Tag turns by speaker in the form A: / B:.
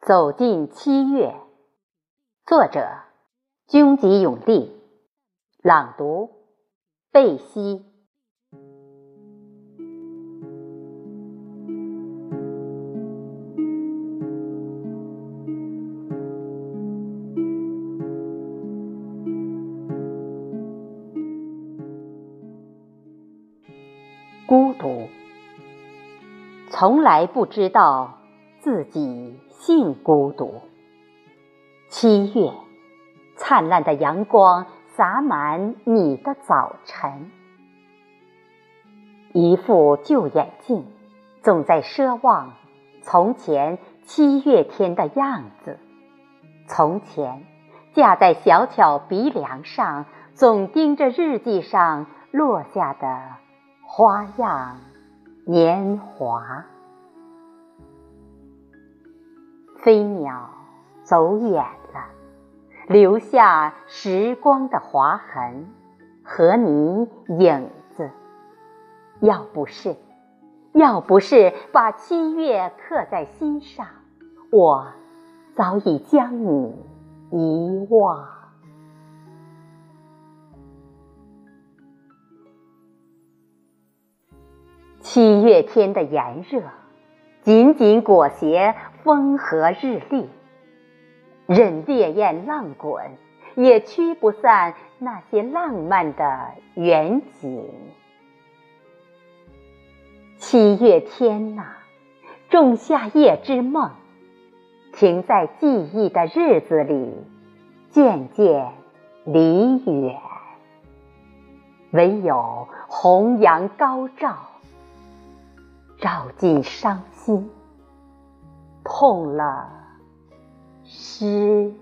A: 走进七月，作者：军籍永利，朗读：贝西。孤独，从来不知道自己性孤独。七月，灿烂的阳光洒满你的早晨，一副旧眼镜，总在奢望从前七月天的样子。从前，架在小巧鼻梁上，总盯着日记上落下的。花样年华，飞鸟走远了，留下时光的划痕和你影子。要不是，要不是把七月刻在心上，我早已将你遗忘。七月天的炎热，紧紧裹挟风和日丽，任烈焰浪滚，也驱不散那些浪漫的远景。七月天呐，仲夏夜之梦，停在记忆的日子里，渐渐离远，唯有弘扬高照。照尽伤心，心痛了失。